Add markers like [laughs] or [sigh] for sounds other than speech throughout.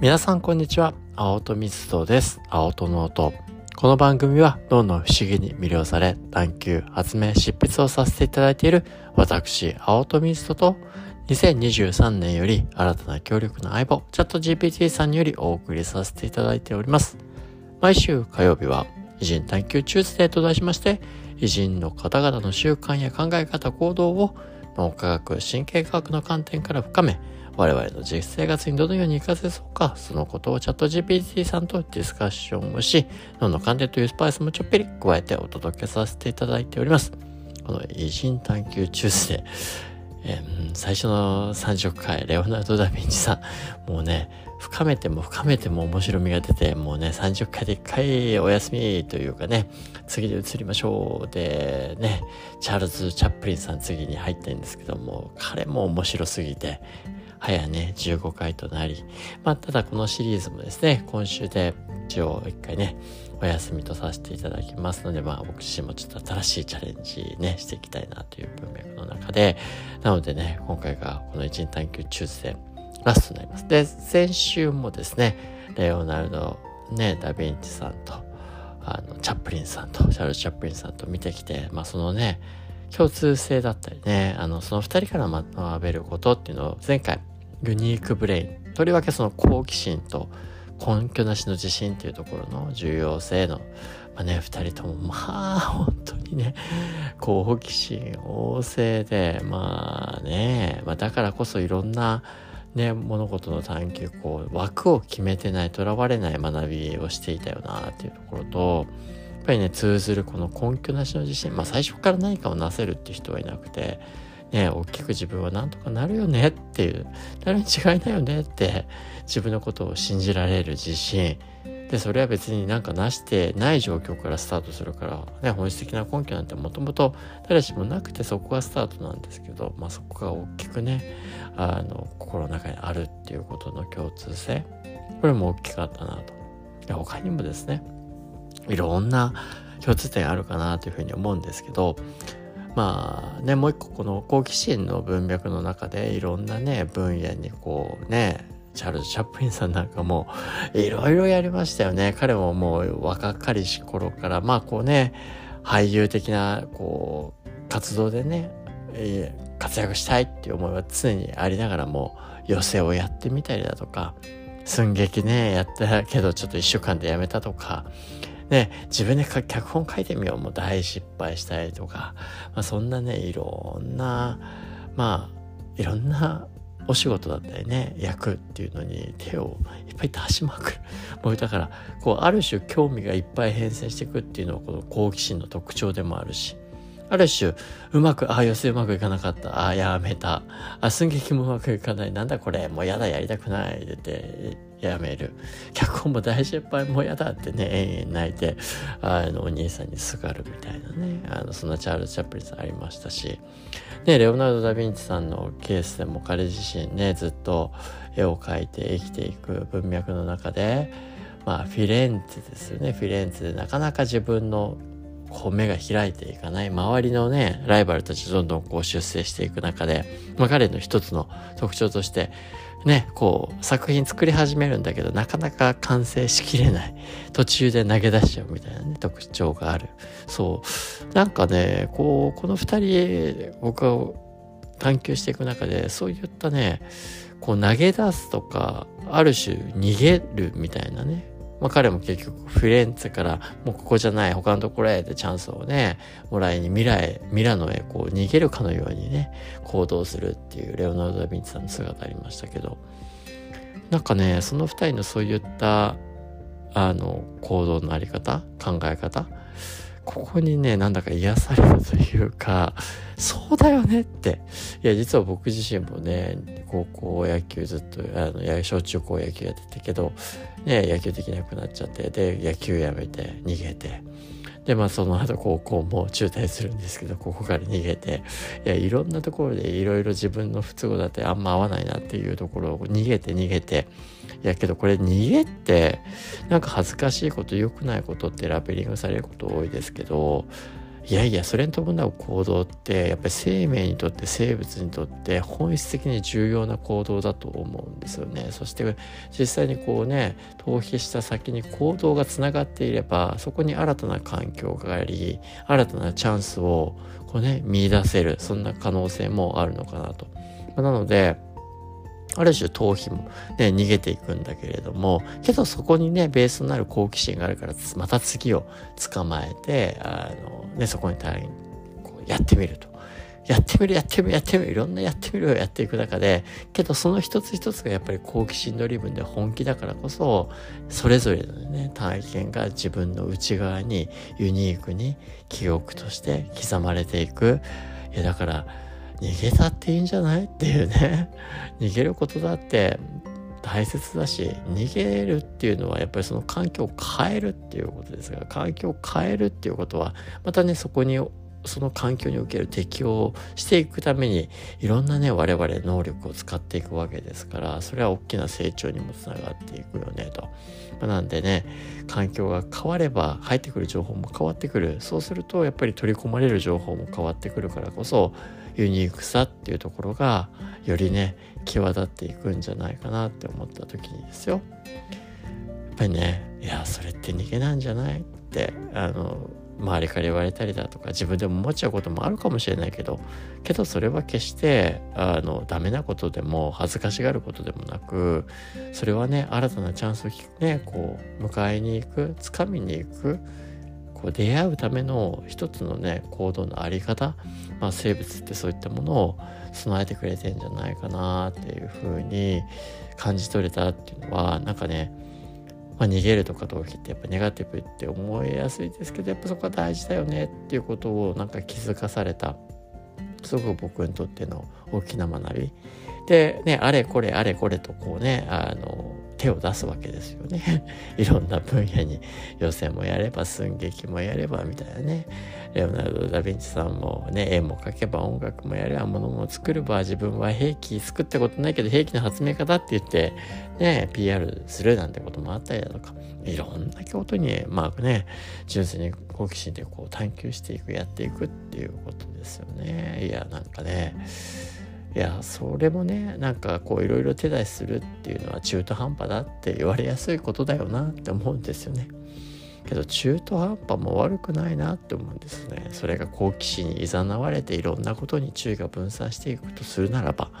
皆さんこんにちは。青戸水戸です。青戸の音。この番組はどんどん不思議に魅了され探求発明執筆をさせていただいている私青戸水戸と2023年より新たな協力の相棒チャット GPT さんによりお送りさせていただいております。毎週火曜日は偉人探求チューズデーと題しまして偉人の方々の習慣や考え方行動を脳科学神経科学の観点から深め我々の実生活にどのように活かせそうか、そのことをチャット GPT さんとディスカッションをし、脳の観点というスパイスもちょっぴり加えてお届けさせていただいております。この偉人探求中世で、えー、最初の30回、レオナルド・ダ・ヴィンチさん、もうね、深めても深めても面白みが出て、もうね、30回で1回お休みというかね、次で移りましょう。で、ね、チャールズ・チャップリンさん次に入ってるんですけども、彼も面白すぎて、早ね、15回となり、まあ、ただこのシリーズもですね、今週で一応一回ね、お休みとさせていただきますので、まあ僕自身もちょっと新しいチャレンジね、していきたいなという文脈の中で、なのでね、今回がこの一日探求中世ラストになります。で、先週もですね、レオナルド、ね、ダヴィンチさんと、あの、チャップリンさんと、シャル・チャップリンさんと見てきて、まあそのね、共通性だったりね、あの、その二人から学べることっていうのを前回、ユニークブレイン、とりわけその好奇心と根拠なしの自信っていうところの重要性の、まあね、二人とも、まあ、本当にね、好奇心旺盛で、まあね、まあだからこそいろんな、ね、物事の探求、こう、枠を決めてない、とらわれない学びをしていたよなっていうところと、ぱりね通ずるこの根拠なしの自信。まあ最初から何かをなせるって人はいなくてね大きく自分はなんとかなるよねっていうなるに違いないよねって自分のことを信じられる自信。でそれは別になんかなしてない状況からスタートするから、ね、本質的な根拠なんてもともと誰しもなくてそこがスタートなんですけど、まあ、そこが大きくねあの心の中にあるっていうことの共通性。これも大きかったなと。他にもですね。いろんな共通点あるかなというふうに思うんですけどまあねもう一個この好奇心の文脈の中でいろんなね分野にこうねチャールズ・チャップリンさんなんかもいろいろやりましたよね。彼ももう若かりし頃からまあこうね俳優的なこう活動でね活躍したいっていう思いは常にありながらも寄席をやってみたりだとか寸劇ねやったけどちょっと一週間でやめたとかね、自分で脚本書いてみようも大失敗したりとか、まあ、そんなね、いろんな、まあ、いろんなお仕事だったりね、役っていうのに手をいっぱい出しまくる。[laughs] もうだから、こう、ある種興味がいっぱい変遷していくっていうのは、この好奇心の特徴でもあるし、ある種、うまく、ああ、寄せうまくいかなかった。ああ、やめた。あ、寸劇もうまくいかない。なんだこれ、もうやだ、やりたくない。ってやめる。脚本も大失敗、もうやだってね、延々泣いて、あの、お兄さんにすがるみたいなね。あの、そんなチャールズ・チャップリンさんありましたし、ね、レオナルド・ダ・ヴィンチさんのケースでも彼自身ね、ずっと絵を描いて生きていく文脈の中で、まあ、フィレンツェですよね。フィレンツェでなかなか自分のこう目が開いていかない周りのねライバルたちどんどんこう出世していく中で、まあ、彼の一つの特徴としてねこう作品作り始めるんだけどなかなか完成しきれない途中で投げ出しちゃうみたいなね特徴がある。そう。なんかねこうこの二人僕が探求していく中でそういったねこう投げ出すとかある種逃げるみたいなねまあ、彼も結局フィレンツェからもうここじゃない他のところへでチャンスをねもらいに未来ミラノへこう逃げるかのようにね行動するっていうレオナルド・ダ・ヴィンチさんの姿ありましたけど。なんかねその二人のそういったあの行動のあり方考え方ここにね、なんだか癒されたというか、そうだよねって。いや、実は僕自身もね、高校野球ずっと、あの、小中高野球やってたけど、ね、野球できなくなっちゃって、で、野球やめて、逃げて、で、まあその後高校も中退するんですけど、ここから逃げて、いや、いろんなところでいろいろ自分の不都合だってあんま合わないなっていうところを逃げて逃げて、いやけどこれ逃げってなんか恥ずかしいこと良くないことってラベリングされること多いですけどいやいやそれに伴う行動ってやっぱり生命にとって生物にとって本質的に重要な行動だと思うんですよねそして実際にこうね逃避した先に行動がつながっていればそこに新たな環境があり新たなチャンスをこうね見出せるそんな可能性もあるのかなと。なのである種逃避もね、逃げていくんだけれども、けどそこにね、ベースとなる好奇心があるから、また次を捕まえて、あの、ね、そこに対こうやってみると。やってみる、やってみる、やってみる、いろんなやってみるをやっていく中で、けどその一つ一つがやっぱり好奇心ドリブンで本気だからこそ、それぞれのね、体験が自分の内側にユニークに記憶として刻まれていく。いや、だから、逃げたっていいんじゃない？っていうね。[laughs] 逃げることだって大切だし逃げるっていうのはやっぱりその環境を変えるっていうことですが環境を変えるっていうことはまたねそこにその環境における適応をしていくためにいろんなね我々能力を使っていくわけですからそれは大きな成長にもつながっていくよねと。まあ、なんでね環境が変われば入ってくる情報も変わってくる。そうするとやっぱり取り込まれる情報も変わってくるからこそユニークさっていうところがよりね際立っていくんじゃないかなって思った時にですよ。やっぱりねいやそれって逃げなんじゃないってあの周りから言われたりだとか自分でも思っちゃうこともあるかもしれないけどけどそれは決してあのダメなことでも恥ずかしがることでもなくそれはね新たなチャンスをねこう迎えに行く掴みに行くこう出会うための一つのね行動のあり方、まあ、生物ってそういったものを備えてくれてんじゃないかなっていうふうに感じ取れたっていうのはなんかね、まあ、逃げるとか動機ってやっぱネガティブって思いやすいですけどやっぱそこは大事だよねっていうことをなんか気づかされたすごく僕にとっての大きな学び。でねあれこれあれこれとこうねあの手を出すわけですよね。[laughs] いろんな分野に予選もやれば寸劇もやればみたいなね。レオナルド・ダ・ヴィンチさんもね、絵も描けば音楽もやれば物も作れば自分は兵器作ったことないけど兵器の発明家だって言ってね、PR するなんてこともあったりだとか、いろんな京都にまあね、純粋に好奇心でこう探求していく、やっていくっていうことですよね。いや、なんかね、いやそれもねなんかこういろいろ手出しするっていうのは中途半端だって言われやすいことだよなって思うんですよね。けど中途半端も悪くないなって思うんですね。それが好奇心に誘われていろんなことに注意が分散していくとするならば、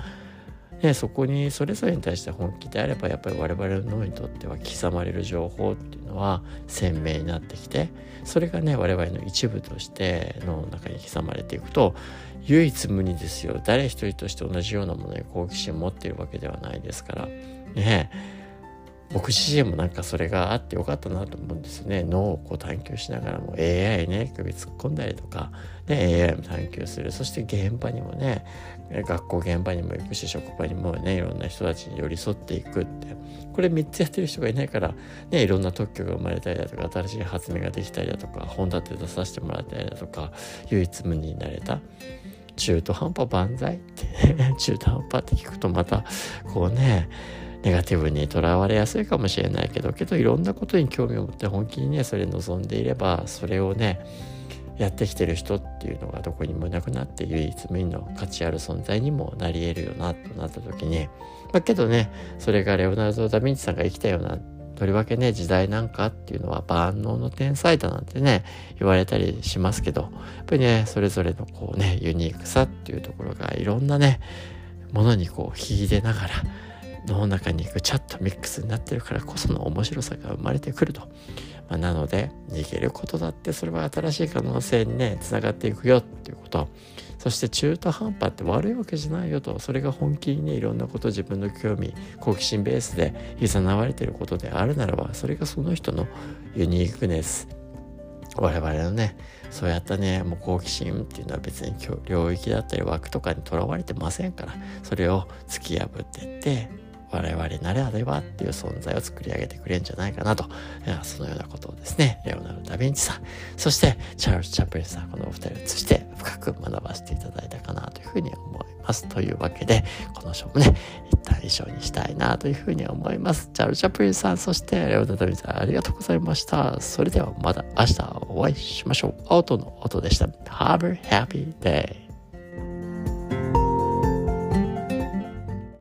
ね、そこにそれぞれに対して本気であればやっぱり我々の脳にとっては刻まれる情報っていうのは鮮明になってきてそれがね我々の一部として脳の中に刻まれていくと唯一無二ですよ。誰一人として同じようなものに好奇心を持っているわけではないですから。ね。僕自身もなんかそれがあってよかったなと思うんですね。脳をこう探求しながらも AI ね首突っ込んだりとか、ね、AI も探求する。そして現場にもね学校現場にも行くし職場にもねいろんな人たちに寄り添っていくって。これ3つやってる人がいないからねいろんな特許が生まれたりだとか新しい発明ができたりだとか本立て出させてもらったりだとか唯一無二になれた。中途半端万歳って [laughs] 中途半端って聞くとまたこうねネガティブにとらわれやすいかもしれないけどけどいろんなことに興味を持って本気にねそれ望んでいればそれをねやってきてる人っていうのがどこにもいなくなって唯一無二の価値ある存在にもなり得るよなとなった時にまあけどねそれがレオナルド・ダ・ヴィンチさんが生きたようなとりわけね時代なんかっていうのは万能の天才だなんてね言われたりしますけどやっぱりねそれぞれのこうねユニークさっていうところがいろんなねものにこう秀でながらの中にぐちゃっとミックスになってるからこその面白さが生まれてくると。まあ、なので逃げることだってそれは新しい可能性にねつながっていくよっていうこと。そして中途半端って悪いわけじゃないよと。それが本気にねいろんなこと自分の興味好奇心ベースでいざなわれてることであるならばそれがその人のユニークネス。我々のねそうやったねもう好奇心っていうのは別に領域だったり枠とかにとらわれてませんから。それを突き破ってって我々ならではっていう存在を作り上げてくれるんじゃないかなと、そのようなことをですね、レオナルド・ダ・ヴィンチさん、そしてチャールズ・チャップリンさん、このお二人を通して深く学ばせていただいたかなというふうに思います。というわけで、この章もね、一旦以上にしたいなというふうに思います。チャールズ・チャップリンさん、そしてレオナルド・ダ・ヴィンチさん、ありがとうございました。それではまた明日お会いしましょう。アウトの音でした。Have a happy day!